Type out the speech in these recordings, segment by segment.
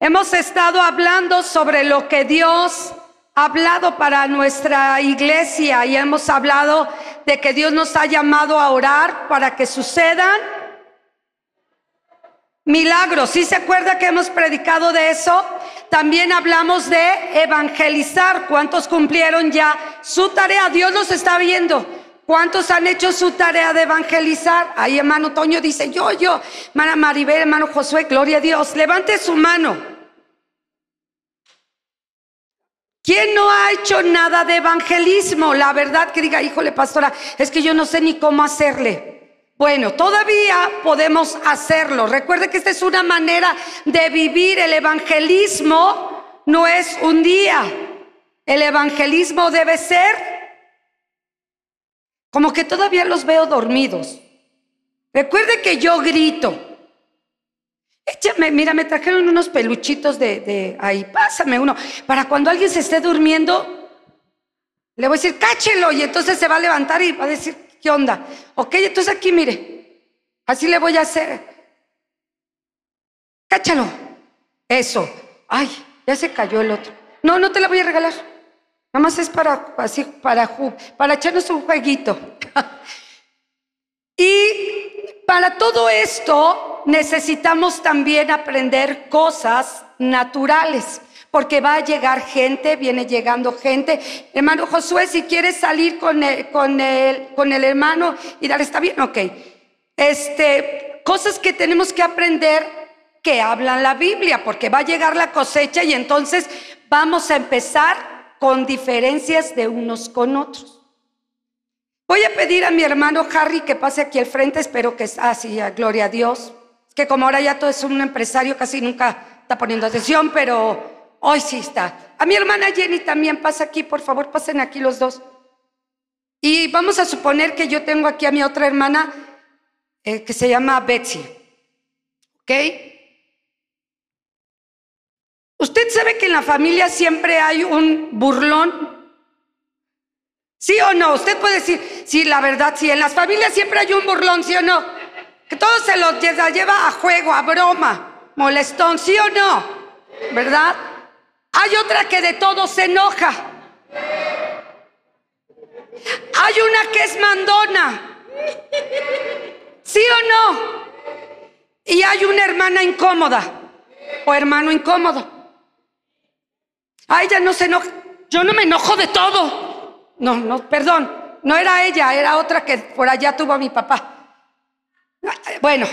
Hemos estado hablando sobre lo que Dios ha hablado para nuestra iglesia y hemos hablado de que Dios nos ha llamado a orar para que sucedan milagros. ¿Sí se acuerda que hemos predicado de eso? También hablamos de evangelizar. ¿Cuántos cumplieron ya su tarea? Dios nos está viendo. ¿Cuántos han hecho su tarea de evangelizar? Ahí hermano Toño dice, yo, yo. Hermana Maribel, hermano Josué, gloria a Dios. Levante su mano. ¿Quién no ha hecho nada de evangelismo? La verdad que diga, híjole, pastora, es que yo no sé ni cómo hacerle. Bueno, todavía podemos hacerlo. Recuerde que esta es una manera de vivir. El evangelismo no es un día. El evangelismo debe ser como que todavía los veo dormidos. Recuerde que yo grito. Échame, mira, me trajeron unos peluchitos de, de, ahí, pásame uno. Para cuando alguien se esté durmiendo, le voy a decir, cáchelo, y entonces se va a levantar y va a decir, ¿qué onda? Ok, entonces aquí, mire, así le voy a hacer. Cáchalo. Eso. Ay, ya se cayó el otro. No, no te la voy a regalar. Nada más es para, así, para, para echarnos un jueguito. y para todo esto necesitamos también aprender cosas naturales, porque va a llegar gente, viene llegando gente. Hermano Josué, si quieres salir con el, con el, con el hermano y dar, está bien, ok. Este, cosas que tenemos que aprender que hablan la Biblia, porque va a llegar la cosecha y entonces vamos a empezar con diferencias de unos con otros. Voy a pedir a mi hermano Harry que pase aquí al frente, espero que así, ah, gloria a Dios. Que como ahora ya todo es un empresario, casi nunca está poniendo atención, pero hoy sí está. A mi hermana Jenny también pasa aquí, por favor, pasen aquí los dos. Y vamos a suponer que yo tengo aquí a mi otra hermana eh, que se llama Betsy. ¿Ok? ¿Usted sabe que en la familia siempre hay un burlón? ¿Sí o no? Usted puede decir, sí, la verdad, sí, en las familias siempre hay un burlón, ¿sí o no? Que todo se lo lleva a juego, a broma, molestón, ¿sí o no? ¿Verdad? Hay otra que de todo se enoja. Hay una que es mandona. ¿Sí o no? Y hay una hermana incómoda o hermano incómodo. A ella no se enoja. Yo no me enojo de todo. No, no, perdón. No era ella, era otra que por allá tuvo a mi papá. Bueno,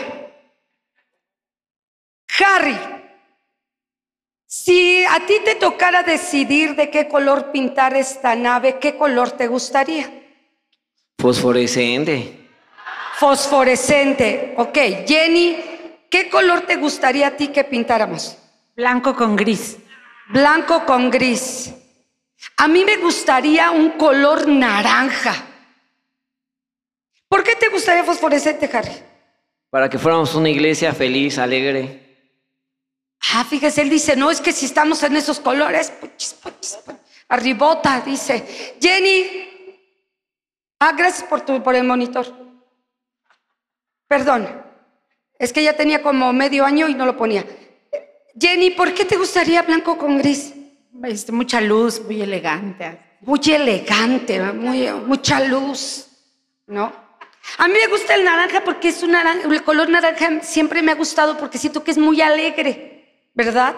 Harry, si a ti te tocara decidir de qué color pintar esta nave, ¿qué color te gustaría? Fosforescente. Fosforescente. Ok, Jenny, ¿qué color te gustaría a ti que pintáramos? Blanco con gris. Blanco con gris. A mí me gustaría un color naranja. ¿Por qué te gustaría fosforescente, Harry? Para que fuéramos una iglesia feliz, alegre. Ah, fíjese, él dice, no, es que si estamos en esos colores, arribota, dice. Jenny, ah, gracias por, tu, por el monitor. Perdón, es que ya tenía como medio año y no lo ponía. Jenny, ¿por qué te gustaría blanco con gris? Este, mucha luz, muy elegante. Muy elegante, muy, mucha luz, ¿no? A mí me gusta el naranja porque es un naranja, el color naranja siempre me ha gustado porque siento que es muy alegre, ¿verdad?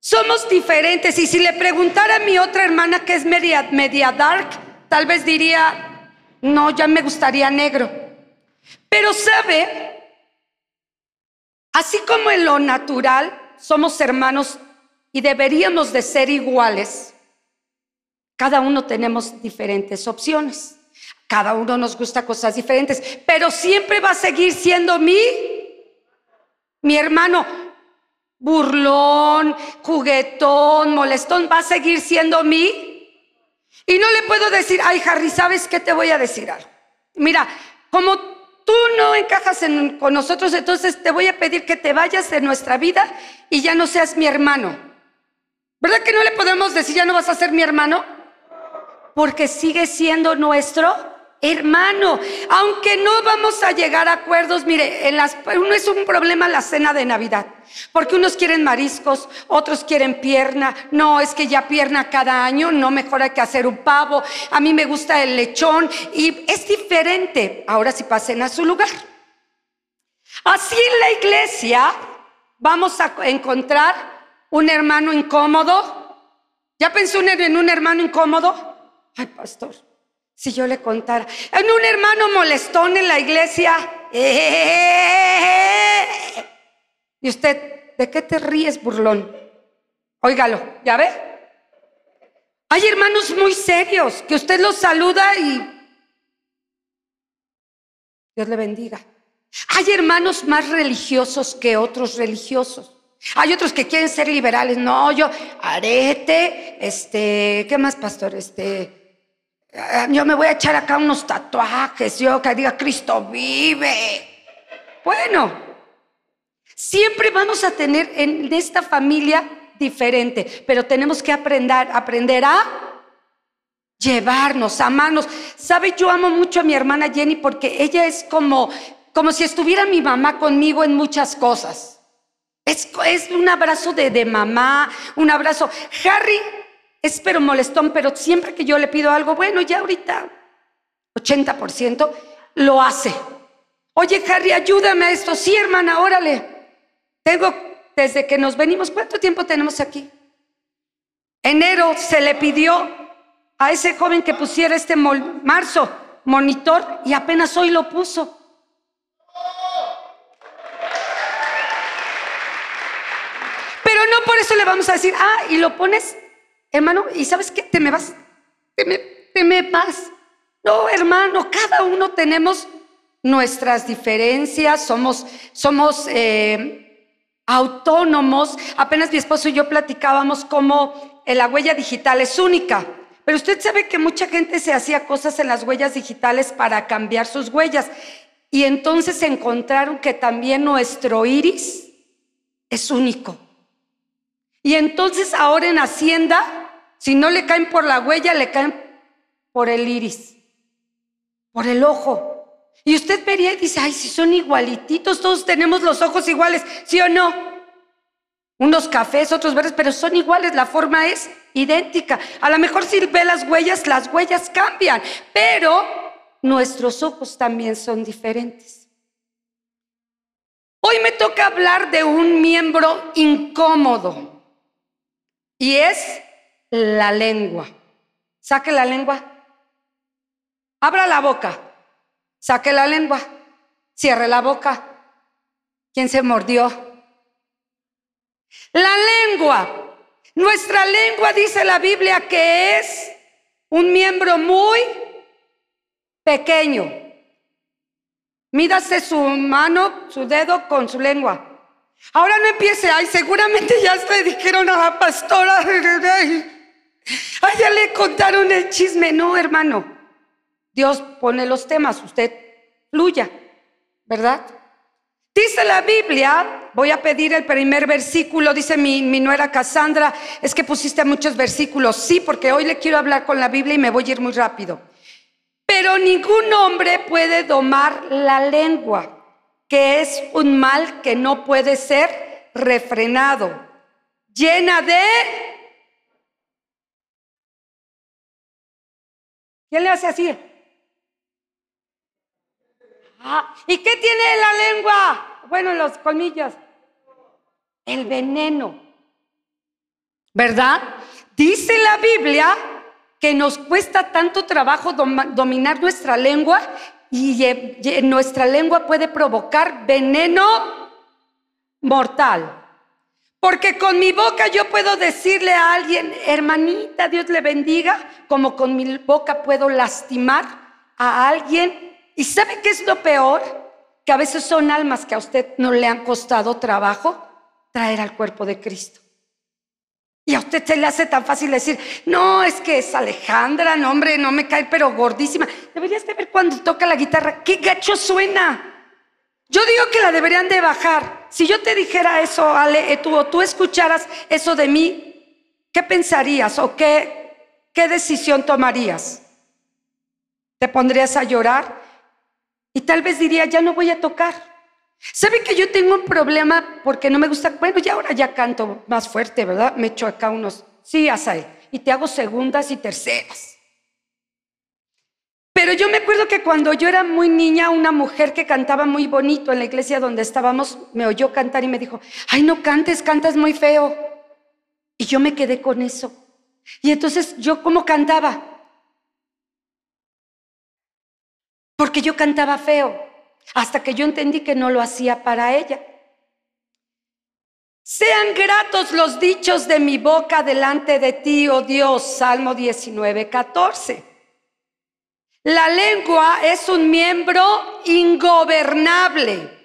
Somos diferentes y si le preguntara a mi otra hermana que es media, media dark, tal vez diría, no, ya me gustaría negro. Pero sabe, así como en lo natural, somos hermanos y deberíamos de ser iguales, cada uno tenemos diferentes opciones. Cada uno nos gusta cosas diferentes, pero siempre va a seguir siendo mi, mi hermano. Burlón, juguetón, molestón, va a seguir siendo mi. Y no le puedo decir, ay Harry, ¿sabes qué te voy a decir? Mira, como tú no encajas con nosotros, entonces te voy a pedir que te vayas de nuestra vida y ya no seas mi hermano. ¿Verdad que no le podemos decir ya no vas a ser mi hermano? Porque sigue siendo nuestro Hermano, aunque no vamos a llegar a acuerdos, mire, uno es un problema la cena de Navidad, porque unos quieren mariscos, otros quieren pierna, no, es que ya pierna cada año, no, mejor hay que hacer un pavo, a mí me gusta el lechón y es diferente, ahora sí pasen a su lugar. Así en la iglesia vamos a encontrar un hermano incómodo, ¿ya pensó en un hermano incómodo? Ay, pastor, si yo le contara, en un hermano molestón en la iglesia, y usted, ¿de qué te ríes, burlón? Óigalo, ¿ya ve? Hay hermanos muy serios que usted los saluda y Dios le bendiga. Hay hermanos más religiosos que otros religiosos. Hay otros que quieren ser liberales. No, yo, arete, este, ¿qué más, pastor? Este, yo me voy a echar acá unos tatuajes, yo que diga Cristo vive. Bueno, siempre vamos a tener en esta familia diferente, pero tenemos que aprender, aprender a llevarnos, amarnos. ¿Sabe? Yo amo mucho a mi hermana Jenny porque ella es como, como si estuviera mi mamá conmigo en muchas cosas. Es, es un abrazo de, de mamá, un abrazo. Harry es pero molestón, pero siempre que yo le pido algo, bueno, ya ahorita 80% lo hace. Oye, Harry, ayúdame a esto. Sí, hermana, órale. Tengo, desde que nos venimos, ¿cuánto tiempo tenemos aquí? Enero se le pidió a ese joven que pusiera este marzo monitor y apenas hoy lo puso. Pero no por eso le vamos a decir, ah, y lo pones Hermano, ¿y sabes qué? Te me vas, te me, te me vas. No, hermano, cada uno tenemos nuestras diferencias, somos, somos eh, autónomos. Apenas mi esposo y yo platicábamos cómo la huella digital es única. Pero usted sabe que mucha gente se hacía cosas en las huellas digitales para cambiar sus huellas. Y entonces encontraron que también nuestro iris es único. Y entonces ahora en Hacienda, si no le caen por la huella, le caen por el iris, por el ojo. Y usted vería y dice, ay, si son igualititos, todos tenemos los ojos iguales, ¿sí o no? Unos cafés, otros verdes, pero son iguales, la forma es idéntica. A lo mejor si ve las huellas, las huellas cambian, pero nuestros ojos también son diferentes. Hoy me toca hablar de un miembro incómodo. Y es la lengua. Saque la lengua. Abra la boca. Saque la lengua. Cierre la boca. ¿Quién se mordió? La lengua. Nuestra lengua dice la Biblia que es un miembro muy pequeño. Mídase su mano, su dedo con su lengua. Ahora no empiece, ay, seguramente ya le dijeron a la pastora, ay, ya le contaron el chisme. No, hermano, Dios pone los temas, usted fluya, ¿verdad? Dice la Biblia, voy a pedir el primer versículo, dice mi, mi nuera Cassandra, es que pusiste muchos versículos, sí, porque hoy le quiero hablar con la Biblia y me voy a ir muy rápido. Pero ningún hombre puede domar la lengua que es un mal que no puede ser refrenado, llena de... ¿Quién le hace así? Ah, ¿Y qué tiene la lengua? Bueno, los colmillos. El veneno. ¿Verdad? Dice la Biblia que nos cuesta tanto trabajo dominar nuestra lengua y nuestra lengua puede provocar veneno mortal. Porque con mi boca yo puedo decirle a alguien, hermanita, Dios le bendiga, como con mi boca puedo lastimar a alguien. ¿Y sabe qué es lo peor? Que a veces son almas que a usted no le han costado trabajo traer al cuerpo de Cristo. Y a usted se le hace tan fácil decir, no, es que es Alejandra, no, hombre, no me cae, pero gordísima. Deberías de ver cuando toca la guitarra, qué gacho suena. Yo digo que la deberían de bajar. Si yo te dijera eso, Ale, eh, tú, o tú escucharas eso de mí, ¿qué pensarías o qué, qué decisión tomarías? Te pondrías a llorar y tal vez diría, ya no voy a tocar. ¿Sabe que yo tengo un problema porque no me gusta? Bueno, ya ahora ya canto más fuerte, ¿verdad? Me echo acá unos, sí, Asael, y te hago segundas y terceras. Pero yo me acuerdo que cuando yo era muy niña, una mujer que cantaba muy bonito en la iglesia donde estábamos, me oyó cantar y me dijo, ay, no cantes, cantas muy feo. Y yo me quedé con eso. Y entonces yo, ¿cómo cantaba? Porque yo cantaba feo, hasta que yo entendí que no lo hacía para ella. Sean gratos los dichos de mi boca delante de ti, oh Dios, Salmo 19, 14. La lengua es un miembro ingobernable.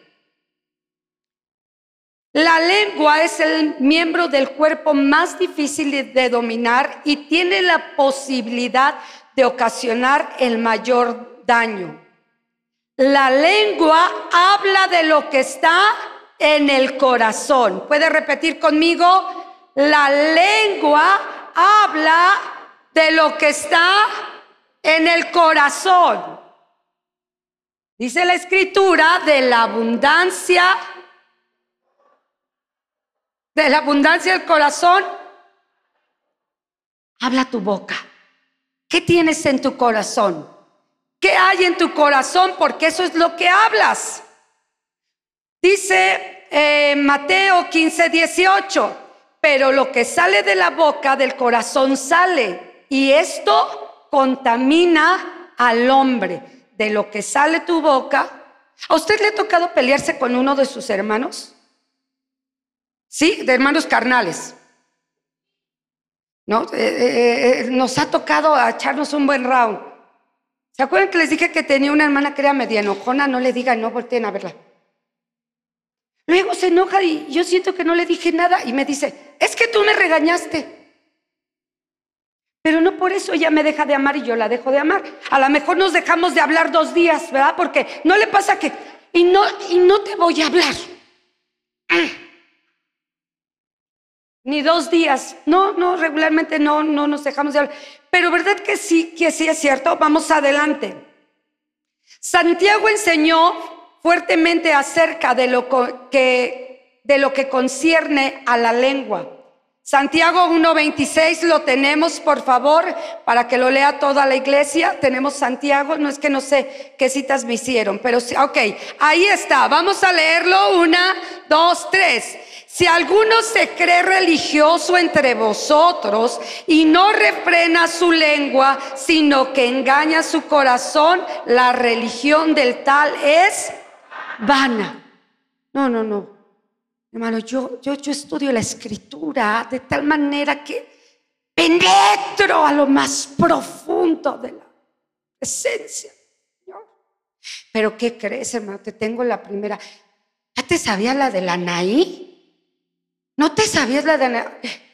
La lengua es el miembro del cuerpo más difícil de dominar y tiene la posibilidad de ocasionar el mayor daño. La lengua habla de lo que está en el corazón. ¿Puede repetir conmigo? La lengua habla de lo que está en el corazón. Dice la escritura de la abundancia, de la abundancia del corazón. Habla tu boca. ¿Qué tienes en tu corazón? ¿Qué hay en tu corazón? Porque eso es lo que hablas. Dice eh, Mateo 15, 18, pero lo que sale de la boca del corazón sale. Y esto contamina al hombre. De lo que sale tu boca. ¿A usted le ha tocado pelearse con uno de sus hermanos? ¿Sí? De hermanos carnales. ¿No? Eh, eh, nos ha tocado echarnos un buen round. ¿Se acuerdan que les dije que tenía una hermana que era media enojona? No le digan, no volteen a verla. Luego se enoja y yo siento que no le dije nada y me dice, es que tú me regañaste. Pero no por eso ella me deja de amar y yo la dejo de amar. A lo mejor nos dejamos de hablar dos días, ¿verdad? Porque no le pasa que, y no, y no te voy a hablar. Ni dos días. No, no, regularmente no, no nos dejamos de hablar. Pero verdad que sí, que sí es cierto. Vamos adelante. Santiago enseñó fuertemente acerca de lo que, de lo que concierne a la lengua. Santiago 1.26 lo tenemos, por favor, para que lo lea toda la iglesia. Tenemos Santiago, no es que no sé qué citas me hicieron, pero sí, ok, ahí está. Vamos a leerlo. Una, dos, tres. Si alguno se cree religioso entre vosotros y no refrena su lengua, sino que engaña su corazón, la religión del tal es vana. No, no, no. Hermano, yo, yo, yo estudio la escritura de tal manera que penetro a lo más profundo de la esencia. Pero ¿qué crees, hermano? Te tengo la primera. ¿Ya te sabías la de la Naí? ¿No te sabías la de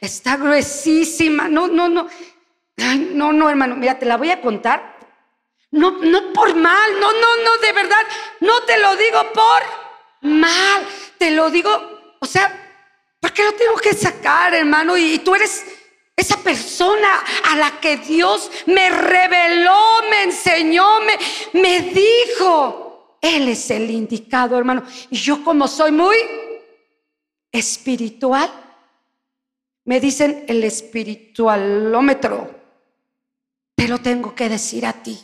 Está gruesísima. No, no, no. no, no, hermano. Mira, te la voy a contar. No, no por mal. No, no, no, de verdad. No te lo digo por mal. Te lo digo o sea, ¿por qué lo tengo que sacar, hermano? Y, tú eres esa persona a la que Dios me reveló, me enseñó, me, me dijo. Él es el indicado, hermano. Y yo como soy muy espiritual, me dicen el espiritualómetro. Te lo tengo que decir a ti.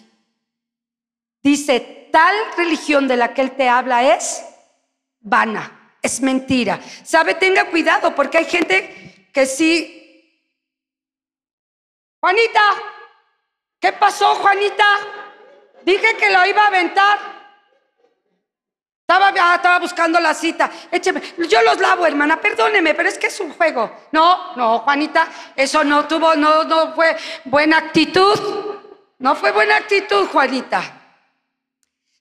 Dice, tal religión de la que Él te habla es vana es mentira. ¿Sabe? Tenga cuidado porque hay gente que sí. Juanita, ¿qué pasó, Juanita? Dije que lo iba a aventar. Estaba, ah, estaba buscando la cita. Écheme. Yo los lavo, hermana. Perdóneme, pero es que es un juego. No, no, Juanita, eso no tuvo, no, no fue buena actitud. No fue buena actitud, Juanita.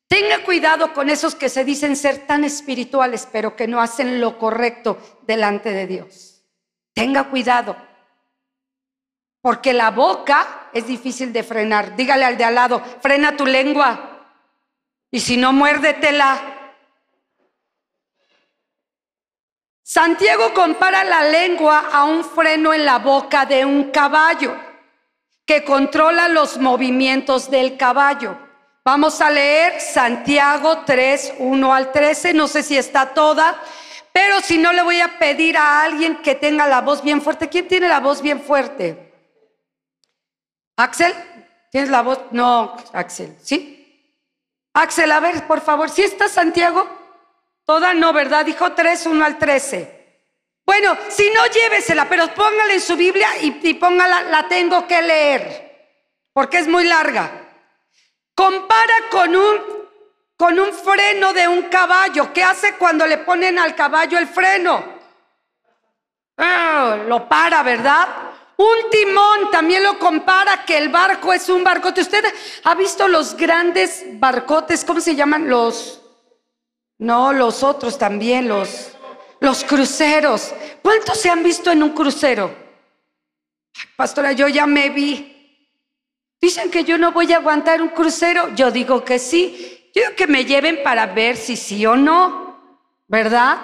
Tenga cuidado con esos que se dicen ser tan espirituales, pero que no hacen lo correcto delante de Dios. Tenga cuidado. Porque la boca es difícil de frenar. Dígale al de al lado, frena tu lengua. Y si no, muérdetela. Santiago compara la lengua a un freno en la boca de un caballo que controla los movimientos del caballo. Vamos a leer Santiago 3, 1 al 13. No sé si está toda, pero si no le voy a pedir a alguien que tenga la voz bien fuerte. ¿Quién tiene la voz bien fuerte? Axel, ¿tienes la voz? No, Axel, ¿sí? Axel, a ver, por favor, ¿sí está Santiago? Toda no, ¿verdad? Dijo 3, 1 al 13. Bueno, si no, llévesela, pero póngala en su Biblia y, póngala, la tengo que leer, porque es muy larga. Compara con un, con un freno de un caballo. ¿Qué hace cuando le ponen al caballo el freno? Ah, lo para, ¿verdad? Un timón también lo compara que el barco es un barcote. ¿Usted ha visto los grandes barcotes? ¿Cómo se llaman? Los... No, los otros también, los... Los cruceros. ¿Cuántos se han visto en un crucero? Pastora, yo ya me vi. Dicen que yo no voy a aguantar un crucero. Yo digo que sí. Yo que me lleven para ver si sí o no. ¿Verdad?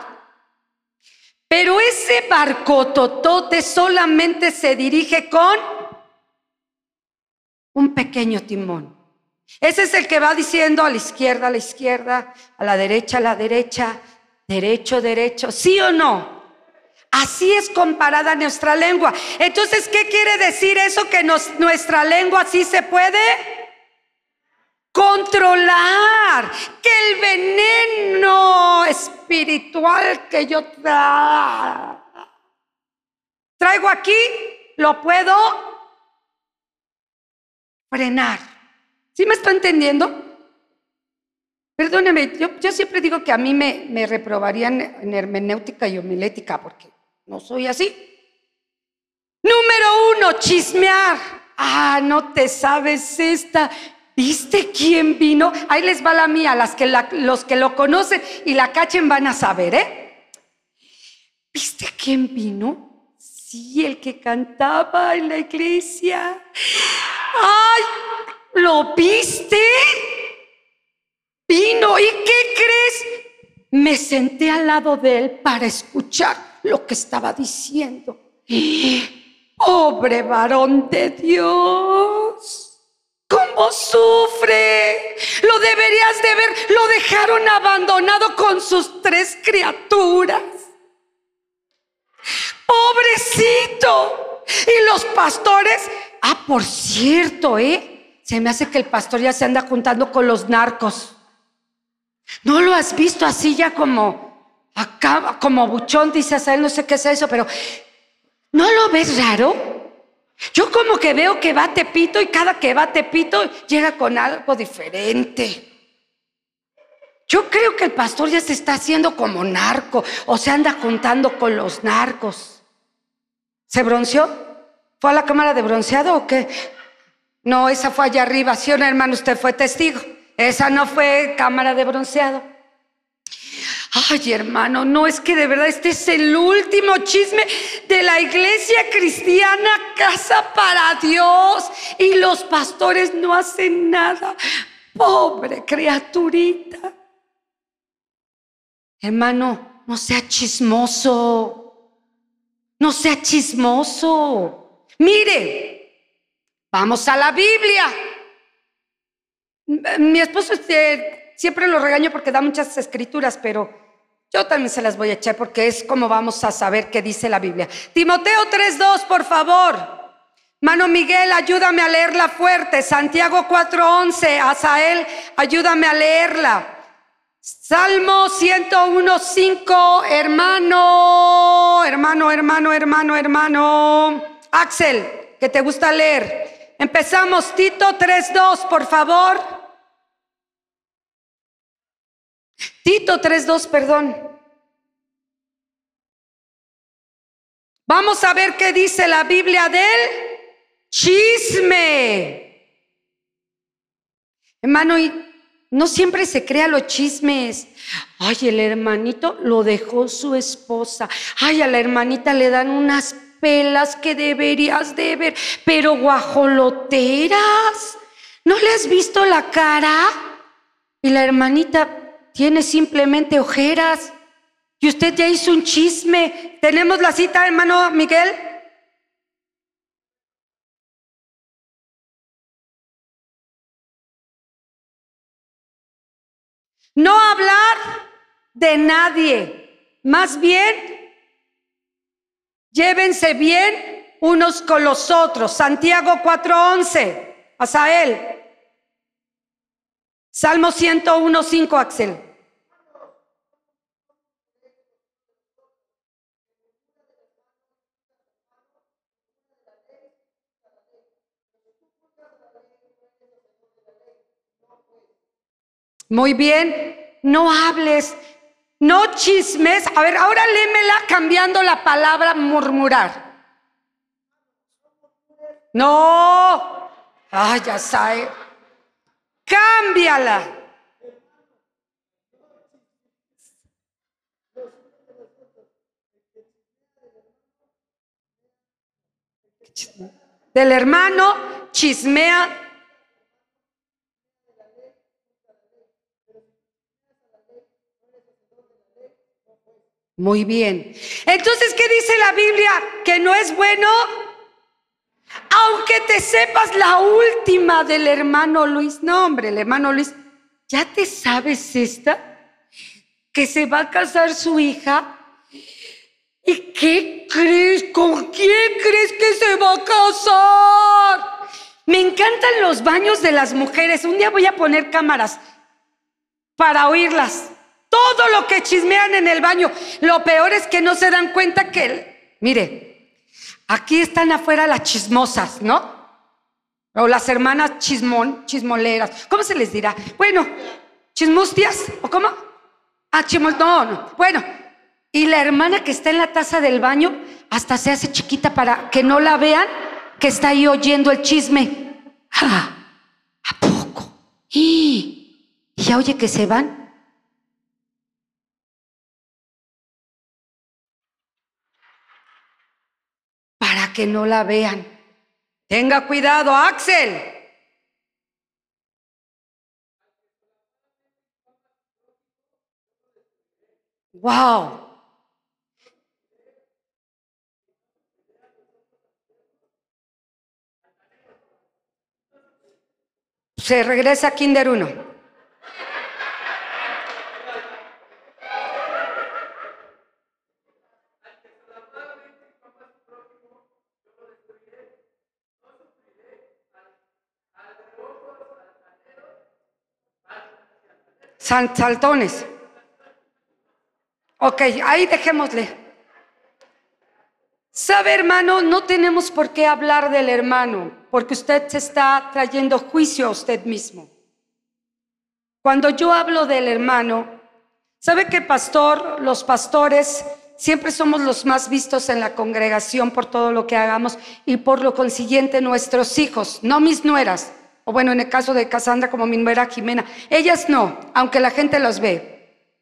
Pero ese barco totote solamente se dirige con un pequeño timón. Ese es el que va diciendo a la izquierda, a la izquierda, a la derecha, a la derecha, derecho, derecho, ¿sí o no? Así es comparada nuestra lengua. Entonces, ¿qué quiere decir eso? Que nuestra lengua sí se puede controlar. Que el veneno espiritual que yo traigo aquí, lo puedo frenar. ¿Sí me está entendiendo? Perdóneme, yo, siempre digo que a mí me, reprobarían en hermenéutica y homilética porque no soy así. Número uno, chismear. Ah, no te sabes esta. ¿Viste quién vino? Ahí les va la mía, las que los que lo conocen y la cachen van a saber, ¿eh? ¿Viste quién vino? Sí, el que cantaba en la iglesia. ¡Ay! ¿Lo viste? Vino. ¿Y qué crees? Me senté al lado de él para escuchar lo que estaba diciendo. Pobre varón de Dios. ¿Cómo sufre? Lo deberías de ver. Lo dejaron abandonado con sus tres criaturas. Pobrecito. Y los pastores, ah, por cierto, ¿eh? Se me hace que el pastor ya se anda juntando con los narcos. ¿No lo has visto así ya como acá, como buchón, dices a él, no sé qué es eso, pero ¿no lo ves raro? Yo como que veo que va Tepito y cada que va Tepito llega con algo diferente. Yo creo que el pastor ya se está haciendo como narco o se anda juntando con los narcos. ¿Se bronceó? ¿Fue a la cámara de bronceado o qué? No, esa fue allá arriba, ¿sí no, hermano? Usted fue testigo. Esa no fue cámara de bronceado. Ay, hermano, no es que de verdad este es el último chisme de la iglesia cristiana, casa para Dios. Y los pastores no hacen nada. Pobre criaturita. Hermano, no sea chismoso. No sea chismoso. Mire, vamos a la Biblia. Mi esposo este, siempre lo regaño porque da muchas escrituras, pero yo también se las voy a echar porque es como vamos a saber qué dice la Biblia. Timoteo 3.2, por favor. Mano Miguel, ayúdame a leerla fuerte. Santiago 4.11, Asael, ayúdame a leerla. Salmo 101.5, hermano, hermano, hermano, hermano, hermano. Axel, que te gusta leer. Empezamos, Tito 3.2, por favor. Tito 3.2, perdón. Vamos a ver qué dice la Biblia del chisme. Hermano, y no siempre se crea los chismes. Ay, el hermanito lo dejó su esposa. Ay, a la hermanita le dan unas pelas que deberías de ver, pero guajoloteras. ¿No le has visto la cara? Y la hermanita tiene simplemente ojeras. Y usted ya hizo un chisme. ¿Tenemos la cita, hermano Miguel? No hablar de nadie. Más bien, llévense bien unos con los otros. Santiago 4:11. Asael. Salmo 101:5, Axel. Muy bien, no hables, no chismes. A ver, ahora lémela cambiando la palabra murmurar. No, ay, ya sabe. Cámbiala. Del hermano chismea Muy bien. Entonces, ¿qué dice la Biblia? Que no es bueno. Aunque te sepas la última del hermano Luis. No, hombre, el hermano Luis, ¿ya te sabes esta? Que se va a casar su hija. ¿Y qué crees? ¿Con quién crees que se va a casar? Me encantan los baños de las mujeres. Un día voy a poner cámaras para oírlas. Todo lo que chismean en el baño. Lo peor es que no se dan cuenta que, mire, aquí están afuera las chismosas, ¿no? O las hermanas chismón, chismoleras. ¿Cómo se les dirá? Bueno, chismustias, ¿o cómo? Ah, chismos, no, no. Bueno, y la hermana que está en la taza del baño hasta se hace chiquita para que no la vean que está ahí oyendo el chisme. Ah, ¿A poco? Y ya oye que se van que no la vean. Tenga cuidado, Axel. Wow. Se regresa Kinder 1. Saltones. Ok, ahí dejémosle. Sabe, hermano, no tenemos por qué hablar del hermano, porque usted se está trayendo juicio a usted mismo. Cuando yo hablo del hermano, sabe que pastor, los pastores siempre somos los más vistos en la congregación por todo lo que hagamos y por lo consiguiente nuestros hijos, no mis nueras, o bueno, en el caso de Casandra como mi nuera Jimena, ellas no, aunque la gente los ve,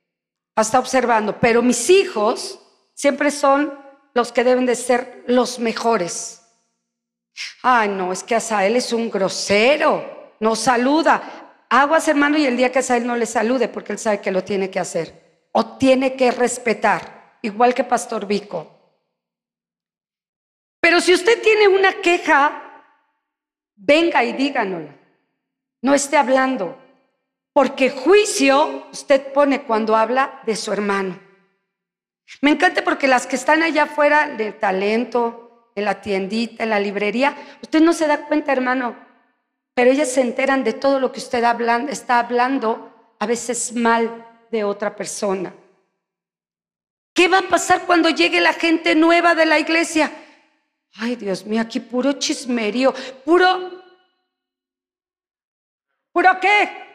está observando, pero mis hijos siempre son los que deben de ser los mejores. Ay, no, es que Asael es un grosero, no saluda. Aguas, hermano, y el día que Asael no le salude, porque él sabe que lo tiene que hacer, o tiene que respetar, igual que Pastor Vico. Pero si usted tiene una queja venga y díganosla. No esté hablando, porque juicio usted pone cuando habla de su hermano. Me encanta porque las que están allá afuera de talento, en la tiendita, en la librería, usted no se da cuenta, hermano, pero ellas se enteran de todo lo que usted está hablando, a veces mal de otra persona. ¿Qué va a pasar cuando llegue la gente nueva de la iglesia? Ay, Dios mío, aquí puro chismerío, puro... ¿Puro qué?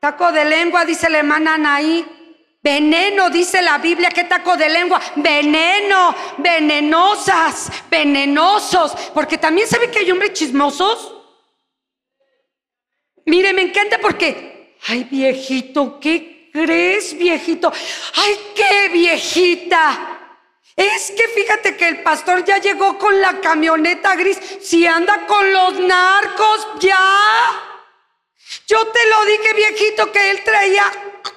Taco de lengua, dice la hermana Anaí. Veneno, dice la Biblia, ¿qué taco de lengua? Veneno, venenosas, venenosos. Porque también sabe que hay hombres chismosos. Mire, me encanta porque, ay viejito, ¿qué crees viejito? Ay, qué viejita. Es que fíjate que el pastor ya llegó con la camioneta gris. Si anda con los narcos, ya. Yo te lo dije, viejito, que él traía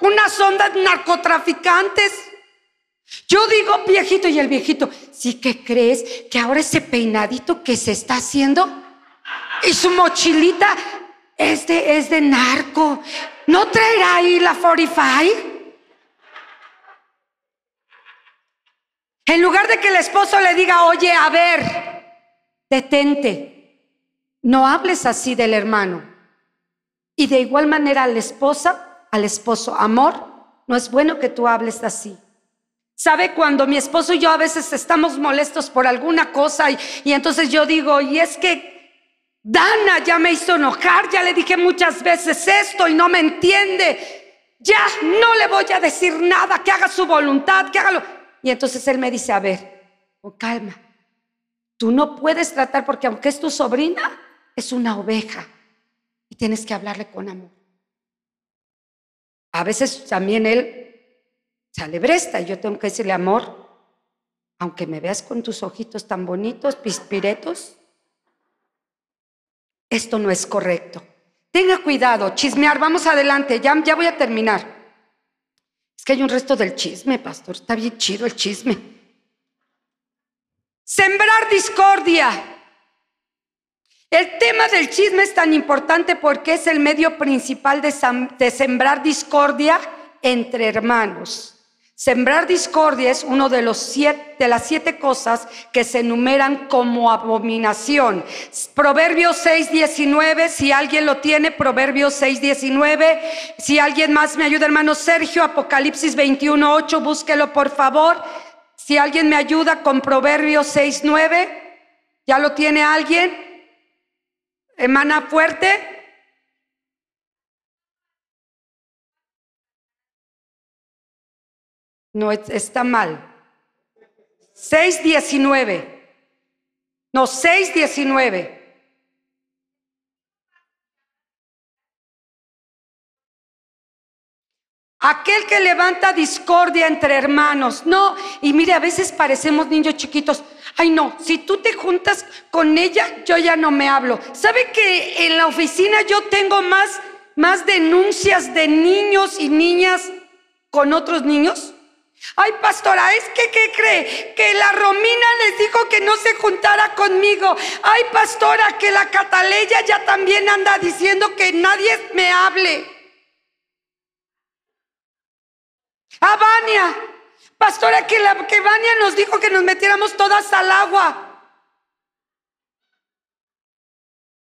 unas ondas narcotraficantes. Yo digo, viejito, y el viejito, ¿sí que crees que ahora ese peinadito que se está haciendo y su mochilita este es de narco. ¿No traerá ahí la 45? En lugar de que el esposo le diga, oye, a ver, detente, no hables así del hermano. Y de igual manera a la esposa, al esposo, amor, no es bueno que tú hables así. ¿Sabe cuando mi esposo y yo a veces estamos molestos por alguna cosa y, y entonces yo digo, y es que Dana ya me hizo enojar, ya le dije muchas veces esto y no me entiende. Ya no le voy a decir nada, que haga su voluntad, que haga lo... Y entonces él me dice, a ver, con calma, tú no puedes tratar porque aunque es tu sobrina, es una oveja y tienes que hablarle con amor. A veces también él se alebresta y yo tengo que decirle, amor, aunque me veas con tus ojitos tan bonitos, pispiretos, esto no es correcto. Tenga cuidado, chismear, vamos adelante, ya, ya voy a terminar. Es que hay un resto del chisme, pastor, está bien chido el chisme. Sembrar discordia. El tema del chisme es tan importante porque es el medio principal de, de sembrar discordia entre hermanos. Sembrar discordia es uno de, los siete, de las siete cosas que se enumeran como abominación. Proverbios 6.19, si alguien lo tiene, Proverbios 6.19. Si alguien más me ayuda, hermano Sergio, Apocalipsis 21.8, búsquelo por favor. Si alguien me ayuda con Proverbios 6.9, ¿ya lo tiene alguien? Emana fuerte. No, está mal. 6.19. No, 6.19. Aquel que levanta discordia entre hermanos. No, y mire, a veces parecemos niños chiquitos. Ay, no, si tú te juntas con ella, yo ya no me hablo. ¿Sabe que en la oficina yo tengo más, más denuncias de niños y niñas con otros niños? Ay, pastora, es que, ¿qué cree? Que la Romina les dijo que no se juntara conmigo. Ay, pastora, que la Cataleya ya también anda diciendo que nadie me hable. A Vania, pastora, que, la, que Vania nos dijo que nos metiéramos todas al agua.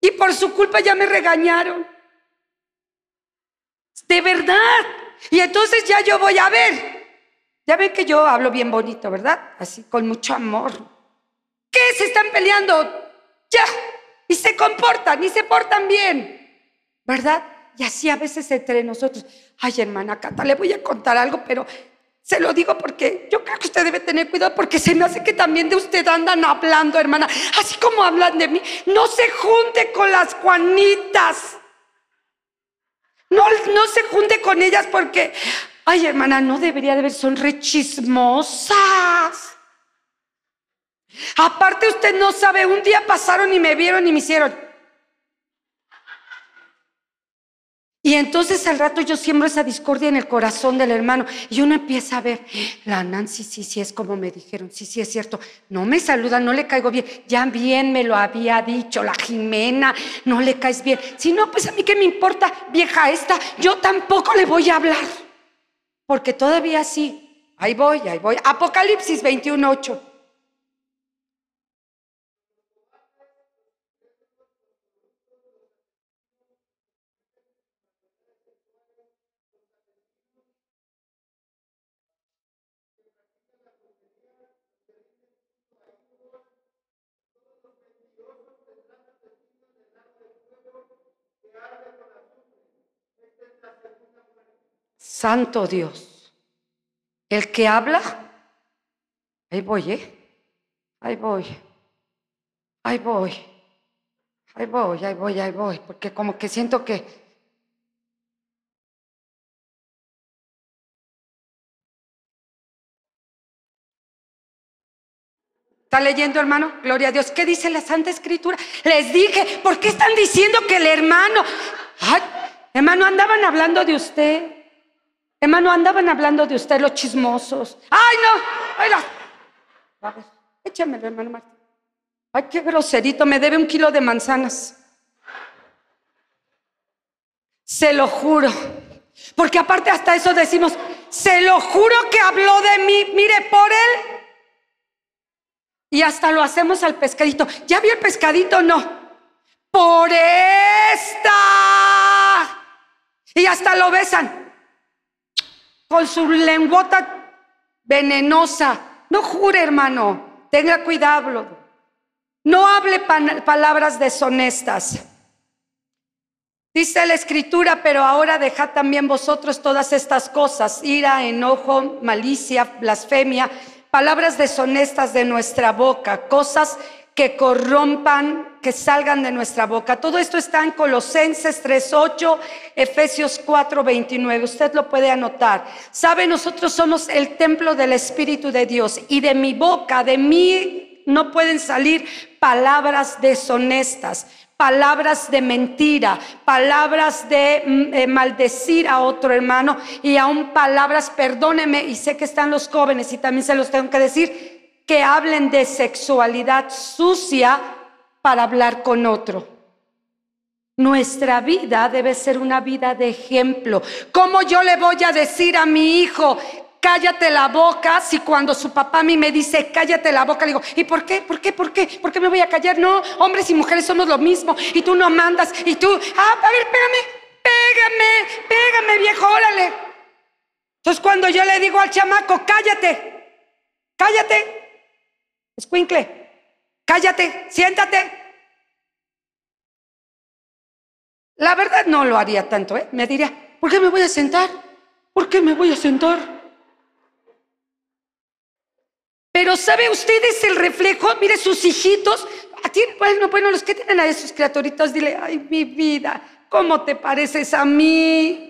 Y por su culpa ya me regañaron. De verdad. Y entonces ya yo voy a ver. Ya ven que yo hablo bien bonito, ¿verdad? Así, con mucho amor. ¿Qué? Se están peleando. Ya. Y se comportan y se portan bien. ¿Verdad? Y así a veces entre nosotros. Ay, hermana Cata, le voy a contar algo, pero se lo digo porque yo creo que usted debe tener cuidado porque se me hace que también de usted andan hablando, hermana. Así como hablan de mí. No se junte con las Juanitas. No, no se junte con ellas porque, Ay, hermana, no debería de ver, son rechismosas. Aparte, usted no sabe, un día pasaron y me vieron y me hicieron. Y entonces al rato yo siembro esa discordia en el corazón del hermano y uno empieza a ver, la Nancy sí, sí es como me dijeron, sí, sí es cierto, no me saluda, no le caigo bien, ya bien me lo había dicho, la Jimena, no le caes bien. Si no, pues a mí qué me importa, vieja esta, yo tampoco le voy a hablar. Porque todavía sí. Ahí voy, ahí voy. Apocalipsis 21.8. Santo Dios. El que habla, ahí voy, ¿eh? Ahí voy. Ahí voy. Ahí voy, ahí voy, ahí voy. Porque como que siento que... ¿Está leyendo, hermano? Gloria a Dios. ¿Qué dice la Santa Escritura? Les dije, ¿por qué están diciendo que el hermano... Hermano, andaban hablando de usted. Hermano, andaban hablando de usted los chismosos. ¡Ay, no! A ver, échamelo, hermano Martín. Ay, qué groserito, me debe un kilo de manzanas. Se lo juro. Porque aparte hasta eso decimos, se lo juro que habló de mí, mire por él. Y hasta lo hacemos al pescadito. ¿Ya vio el pescadito? No. Por esta. Y hasta lo besan. Con su lenguota venenosa. No jure, hermano. Tenga cuidado. No hable palabras deshonestas. Dice la escritura, pero ahora dejad también vosotros todas estas cosas, ira, enojo, malicia, blasfemia, palabras deshonestas de nuestra boca, cosas que corrompan, que salgan de nuestra boca. Todo esto está en Colosenses 3.8, Efesios 4.29. Usted lo puede anotar. Sabe, nosotros somos el templo del Espíritu de Dios y de mi boca, de mí, no pueden salir palabras deshonestas palabras de mentira, palabras de mm, eh, maldecir a otro hermano y aún palabras, perdóneme, y sé que están los jóvenes y también se los tengo que decir, que hablen de sexualidad sucia para hablar con otro. Nuestra vida debe ser una vida de ejemplo. ¿Cómo yo le voy a decir a mi hijo cállate la boca, si cuando su papá a mí me dice, cállate la boca, le digo, ¿y por qué? ¿Por qué? ¿Por qué? ¿Por qué me voy a callar? No, hombres y mujeres somos lo mismo, y tú no mandas, y tú, ah, a ver, pégame, pégame, pégame, viejo, órale. Entonces cuando yo le digo al chamaco, cállate, cállate, escuincle, cállate, siéntate. La verdad no lo haría tanto, ¿eh? Me diría, ¿por qué me voy a sentar? ¿Por qué me voy a sentar? Pero ¿sabe ustedes el reflejo? Mire sus hijitos. Bueno, bueno, los que tienen a esos criaturitos, dile, ay, mi vida, ¿cómo te pareces a mí?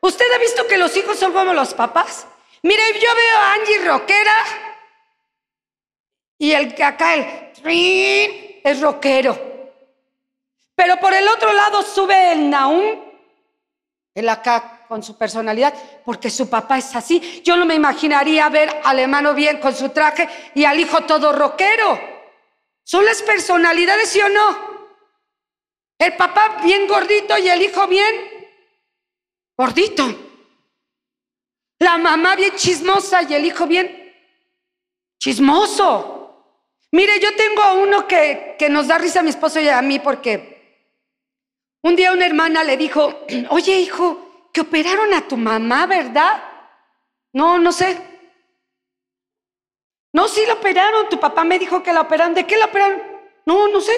¿Usted ha visto que los hijos son como los papás? Mire, yo veo a Angie rockera y el que acá el es rockero. Pero por el otro lado sube el Naum, el acá con su personalidad, porque su papá es así. Yo no me imaginaría ver al hermano bien con su traje y al hijo todo rockero. Son las personalidades, ¿sí o no? El papá bien gordito y el hijo bien gordito. La mamá bien chismosa y el hijo bien chismoso. Mire, yo tengo uno que, que nos da risa a mi esposo y a mí porque un día una hermana le dijo, oye hijo, que operaron a tu mamá, ¿verdad? No, no sé. No, sí la operaron. Tu papá me dijo que la operaron. ¿De qué la operaron? No, no sé.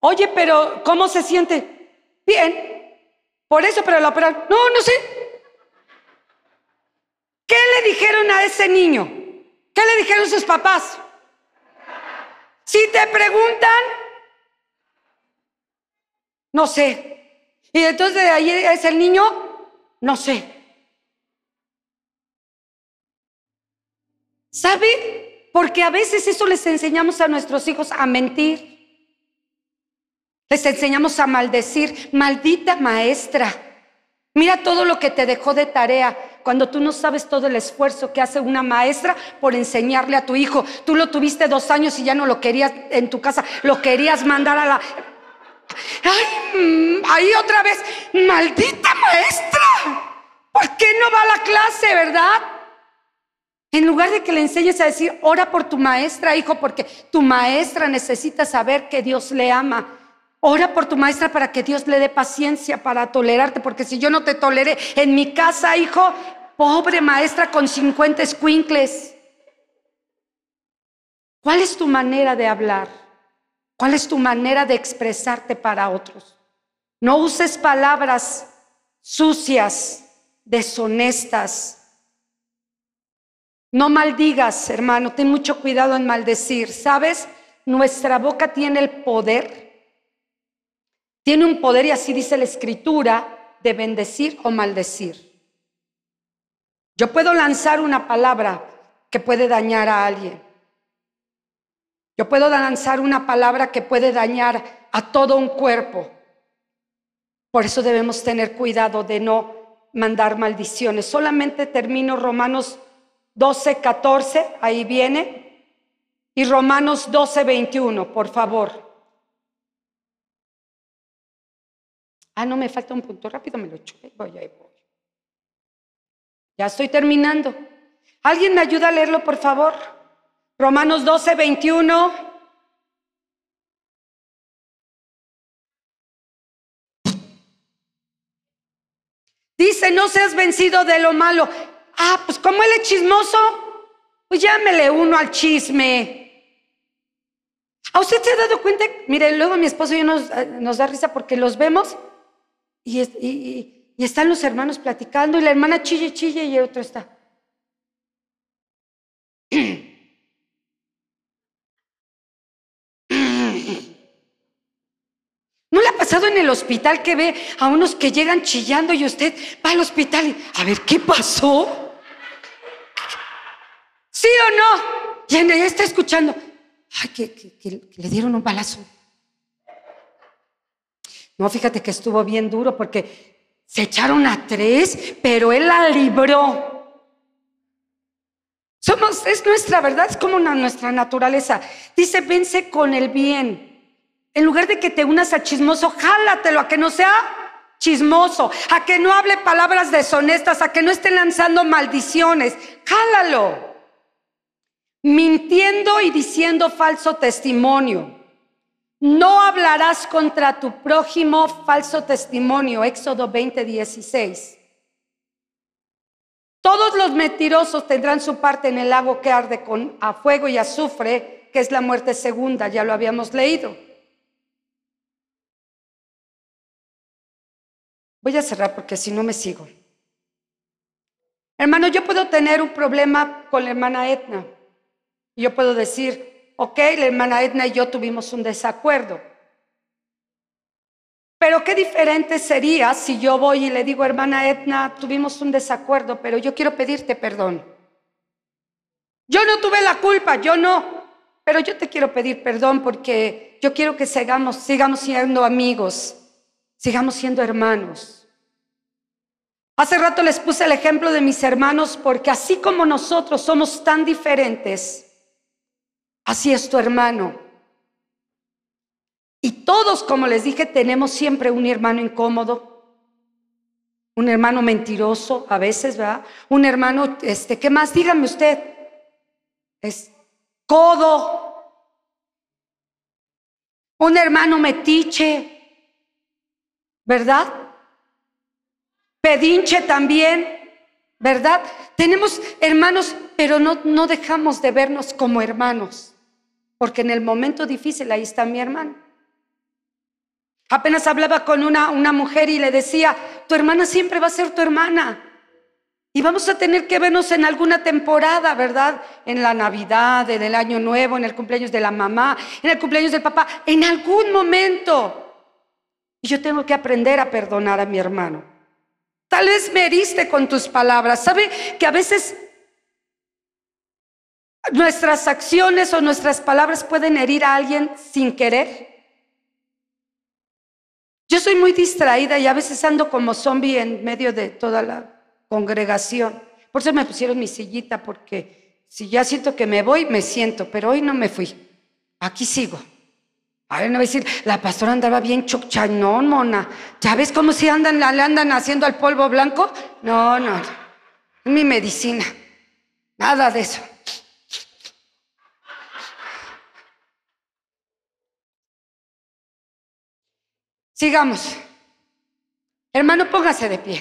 Oye, pero ¿cómo se siente? Bien. Por eso, pero la operaron. No, no sé. ¿Qué le dijeron a ese niño? ¿Qué le dijeron sus papás? Si te preguntan, no sé. Y entonces de ahí es el niño, no sé. ¿Sabe? Porque a veces eso les enseñamos a nuestros hijos a mentir. Les enseñamos a maldecir. Maldita maestra. Mira todo lo que te dejó de tarea cuando tú no sabes todo el esfuerzo que hace una maestra por enseñarle a tu hijo. Tú lo tuviste dos años y ya no lo querías en tu casa, lo querías mandar a la... Ay, mm, ahí otra vez, maldita maestra. ¿Por qué no va a la clase, verdad? En lugar de que le enseñes a decir, ora por tu maestra, hijo, porque tu maestra necesita saber que Dios le ama. Ora por tu maestra para que Dios le dé paciencia para tolerarte, porque si yo no te toleré en mi casa, hijo, pobre maestra con 50 escuincles. ¿Cuál es tu manera de hablar? ¿Cuál es tu manera de expresarte para otros? No uses palabras sucias, deshonestas. No maldigas, hermano, ten mucho cuidado en maldecir. ¿Sabes? Nuestra boca tiene el poder. Tiene un poder, y así dice la escritura, de bendecir o maldecir. Yo puedo lanzar una palabra que puede dañar a alguien. Yo puedo lanzar una palabra que puede dañar a todo un cuerpo. Por eso debemos tener cuidado de no mandar maldiciones. Solamente termino Romanos 12, 14, ahí viene, y Romanos 12, 21, por favor. Ah, no, me falta un punto rápido, me lo echo. Ahí voy, ahí voy. Ya estoy terminando. ¿Alguien me ayuda a leerlo, por favor? Romanos 12, 21. Dice, no seas vencido de lo malo. Ah, pues como él es chismoso, pues llámele uno al chisme. ¿A usted se ha dado cuenta? Mire, luego mi esposo y yo nos, eh, nos da risa porque los vemos y, es- y- y- y están los hermanos platicando y la hermana chille, chille y el otro está. ¿No le ha pasado en el hospital que ve a unos que llegan chillando y usted va al hospital y, a ver, ¿qué pasó? ¿Sí o no? Y ella está escuchando, ay, que le dieron un balazo. No, fíjate que estuvo bien duro porque se echaron a tres, pero él la libró. Somos, es nuestra verdad, es como una- nuestra naturaleza. Dice, vence con el bien. En lugar de que te unas al chismoso, jálatelo a que no sea chismoso, a que no hable palabras deshonestas, a que no esté lanzando maldiciones. Jálalo. Mintiendo y diciendo falso testimonio. No hablarás contra tu prójimo falso testimonio. Éxodo 20, 16. Todos los mentirosos tendrán su parte en el lago que arde con a fuego y azufre, que es la muerte segunda, ya lo habíamos leído. Voy a cerrar porque si no me sigo. Hermano, yo puedo tener un problema con la hermana Etna. Y Yo puedo decir, ok, la hermana Etna y yo tuvimos un desacuerdo. Pero qué diferente sería si yo voy y le digo, hermana Etna, tuvimos un desacuerdo, pero yo quiero pedirte perdón. Yo no tuve la culpa, yo no, pero yo te quiero pedir perdón porque yo quiero que sigamos, sigamos siendo amigos, sigamos siendo hermanos. Hace rato les puse el ejemplo de mis hermanos porque así como nosotros somos tan diferentes, así es tu hermano. Y todos, como les dije, tenemos siempre un hermano incómodo, un hermano mentiroso, a veces, ¿verdad? Un hermano, este, ¿qué más? Dígame usted. Es codo. Un hermano metiche, ¿verdad? Pedinche también, ¿verdad? Tenemos hermanos, pero no, no dejamos de vernos como hermanos, porque en el momento difícil ahí está mi hermano. Apenas hablaba con una, una mujer y le decía, tu hermana siempre va a ser tu hermana. Y vamos a tener que vernos en alguna temporada, ¿verdad? En la Navidad, en el Año Nuevo, en el cumpleaños de la mamá, en el cumpleaños del papá, en algún momento. Y yo tengo que aprender a perdonar a mi hermano. Tal vez me heriste con tus palabras. ¿Sabe que a veces nuestras acciones o nuestras palabras pueden herir a alguien sin querer? Yo soy muy distraída y a veces ando como zombie en medio de toda la congregación. Por eso me pusieron mi sillita, porque si ya siento que me voy, me siento, pero hoy no me fui. Aquí sigo. A ver, no voy a decir, la pastora andaba bien chochanón, mona. ¿Ya ves cómo si andan, le andan haciendo al polvo blanco? No, no, no. Es mi medicina. Nada de eso. Sigamos. Hermano, póngase de pie.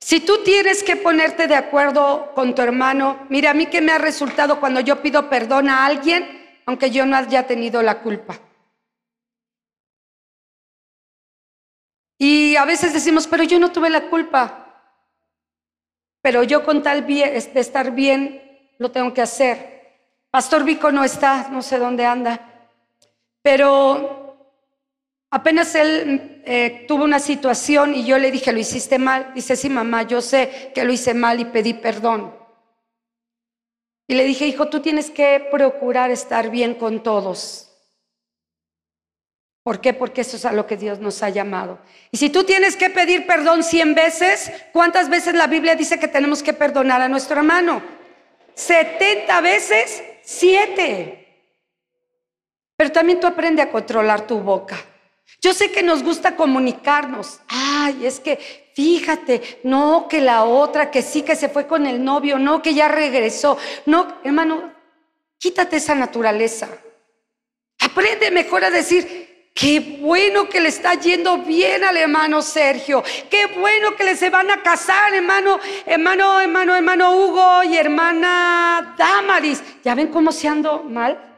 Si tú tienes que ponerte de acuerdo con tu hermano, mira, a mí que me ha resultado cuando yo pido perdón a alguien, aunque yo no haya tenido la culpa. Y a veces decimos, pero yo no tuve la culpa. Pero yo con tal de estar bien, lo tengo que hacer. Pastor Vico no está, no sé dónde anda. Pero apenas él eh, tuvo una situación y yo le dije, lo hiciste mal. Dice, sí, mamá, yo sé que lo hice mal y pedí perdón. Y le dije, hijo, tú tienes que procurar estar bien con todos. ¿Por qué? Porque eso es a lo que Dios nos ha llamado. Y si tú tienes que pedir perdón cien veces, ¿cuántas veces la Biblia dice que tenemos que perdonar a nuestro hermano? 70 veces, siete. Pero también tú aprende a controlar tu boca. Yo sé que nos gusta comunicarnos. Ay, es que fíjate, no que la otra, que sí que se fue con el novio, no que ya regresó. No, hermano, quítate esa naturaleza. Aprende mejor a decir, qué bueno que le está yendo bien al hermano Sergio. Qué bueno que le se van a casar, hermano, hermano, hermano, hermano Hugo y hermana Damaris. ¿Ya ven cómo se ando mal?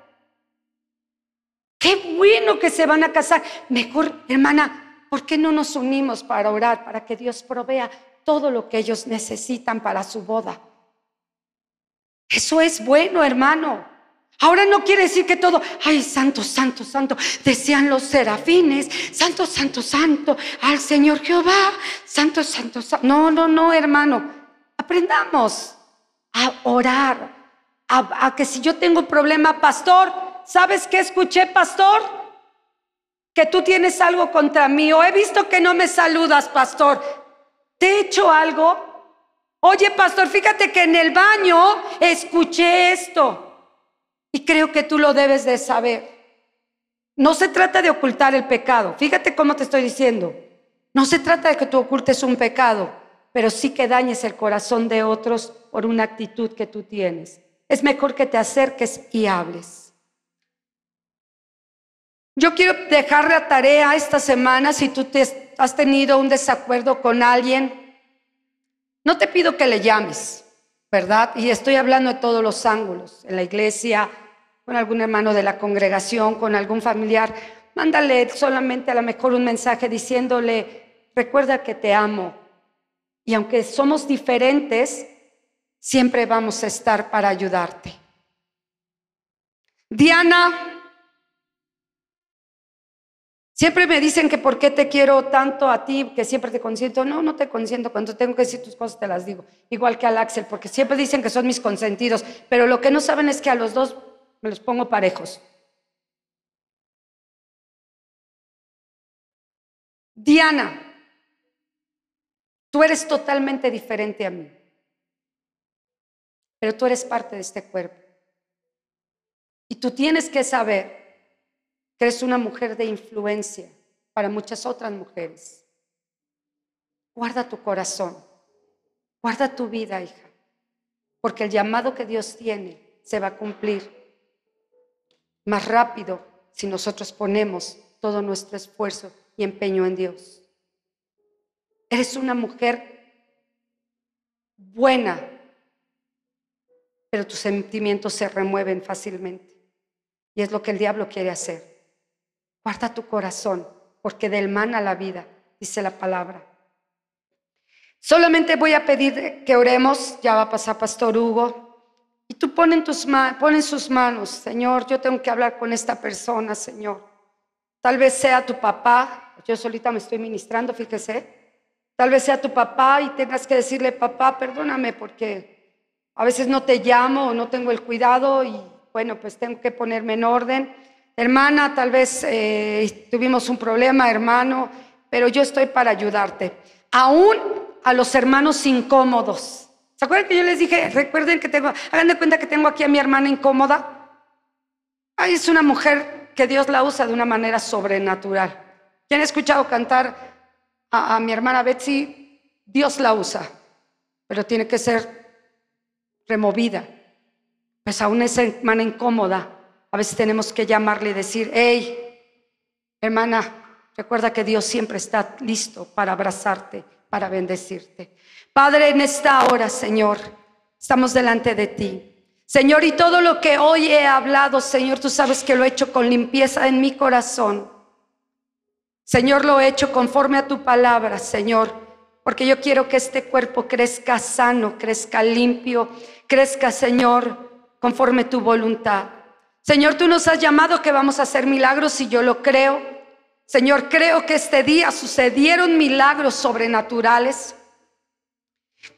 Qué bueno que se van a casar. Mejor, hermana, ¿por qué no nos unimos para orar, para que Dios provea todo lo que ellos necesitan para su boda? Eso es bueno, hermano. Ahora no quiere decir que todo, ay, santo, santo, santo, desean los serafines, santo, santo, santo, al Señor Jehová, santo, santo, santo. No, no, no, hermano. Aprendamos a orar, a, a que si yo tengo un problema, pastor, ¿sabes qué escuché, pastor? Que tú tienes algo contra mí. O he visto que no me saludas, pastor. ¿Te he hecho algo? Oye, pastor, fíjate que en el baño escuché esto. Y creo que tú lo debes de saber. No se trata de ocultar el pecado. Fíjate cómo te estoy diciendo. No se trata de que tú ocultes un pecado, pero sí que dañes el corazón de otros por una actitud que tú tienes. Es mejor que te acerques y hables. Yo quiero dejar la tarea esta semana si tú te has tenido un desacuerdo con alguien. No te pido que le llames, ¿verdad? Y estoy hablando de todos los ángulos, en la iglesia, con algún hermano de la congregación, con algún familiar. Mándale solamente a lo mejor un mensaje diciéndole, recuerda que te amo. Y aunque somos diferentes, siempre vamos a estar para ayudarte. Diana, Siempre me dicen que por qué te quiero tanto a ti, que siempre te consiento. No, no te consiento. Cuando tengo que decir tus cosas te las digo. Igual que al Axel, porque siempre dicen que son mis consentidos. Pero lo que no saben es que a los dos me los pongo parejos. Diana, tú eres totalmente diferente a mí. Pero tú eres parte de este cuerpo. Y tú tienes que saber eres una mujer de influencia para muchas otras mujeres. Guarda tu corazón, guarda tu vida, hija, porque el llamado que Dios tiene se va a cumplir más rápido si nosotros ponemos todo nuestro esfuerzo y empeño en Dios. Eres una mujer buena, pero tus sentimientos se remueven fácilmente. Y es lo que el diablo quiere hacer. Guarda tu corazón, porque del mana la vida, dice la palabra. Solamente voy a pedir que oremos, ya va a pasar Pastor Hugo, y tú pones tus en sus manos, Señor, yo tengo que hablar con esta persona, Señor. Tal vez sea tu papá, yo solita me estoy ministrando, fíjese. Tal vez sea tu papá y tengas que decirle, papá, perdóname porque a veces no te llamo o no tengo el cuidado y bueno, pues tengo que ponerme en orden. Hermana, tal vez eh, tuvimos un problema, hermano, pero yo estoy para ayudarte. Aún a los hermanos incómodos. ¿Se acuerdan que yo les dije, recuerden que tengo, hagan de cuenta que tengo aquí a mi hermana incómoda? Ay, es una mujer que Dios la usa de una manera sobrenatural. ¿Quién ha escuchado cantar a, a mi hermana Betsy? Dios la usa, pero tiene que ser removida. Pues aún esa hermana incómoda a veces tenemos que llamarle y decir, hey, hermana, recuerda que Dios siempre está listo para abrazarte, para bendecirte. Padre, en esta hora, Señor, estamos delante de ti. Señor, y todo lo que hoy he hablado, Señor, tú sabes que lo he hecho con limpieza en mi corazón. Señor, lo he hecho conforme a tu palabra, Señor, porque yo quiero que este cuerpo crezca sano, crezca limpio, crezca, Señor, conforme tu voluntad. Señor, tú nos has llamado que vamos a hacer milagros y yo lo creo. Señor, creo que este día sucedieron milagros sobrenaturales.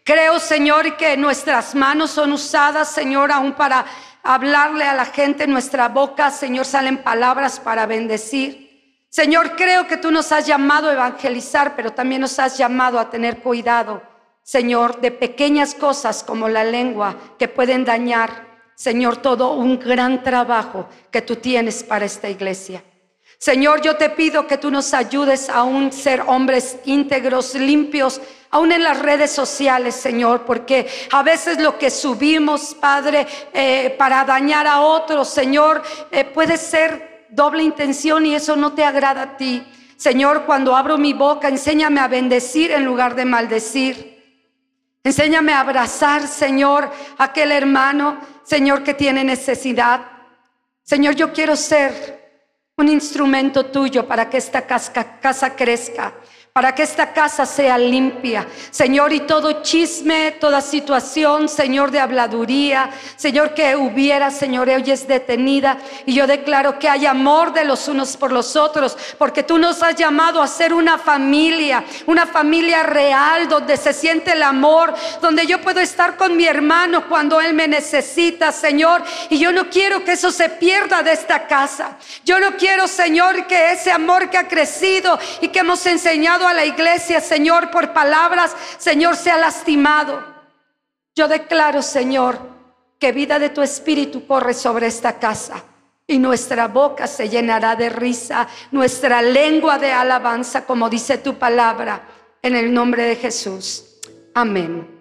Creo, Señor, que nuestras manos son usadas, Señor, aún para hablarle a la gente. En nuestra boca, Señor, salen palabras para bendecir. Señor, creo que tú nos has llamado a evangelizar, pero también nos has llamado a tener cuidado, Señor, de pequeñas cosas como la lengua que pueden dañar Señor, todo un gran trabajo que tú tienes para esta iglesia. Señor, yo te pido que tú nos ayudes a un ser hombres íntegros, limpios, aún en las redes sociales, Señor, porque a veces lo que subimos, Padre, eh, para dañar a otros, Señor, eh, puede ser doble intención y eso no te agrada a ti. Señor, cuando abro mi boca, enséñame a bendecir en lugar de maldecir. Enséñame a abrazar, Señor, a aquel hermano, Señor, que tiene necesidad. Señor, yo quiero ser un instrumento tuyo para que esta casa, crezca para que esta casa sea limpia. Señor, y todo chisme, toda situación, Señor, de habladuría, Señor, que hubiera, Señor, hoy es detenida. Y yo declaro que hay amor de los unos por los otros, porque tú nos has llamado a ser una familia, una familia real, donde se siente el amor, donde yo puedo estar con mi hermano cuando él me necesita, Señor. Y yo no quiero que eso se pierda de esta casa. Yo no quiero, Señor, que ese amor que ha crecido y que hemos enseñado a la iglesia, Señor, por palabras, Señor, sea lastimado. Yo declaro, Señor, que vida de tu espíritu corre sobre esta casa y nuestra boca se llenará de risa, nuestra lengua de alabanza, como dice tu palabra, en el nombre de Jesús. Amén.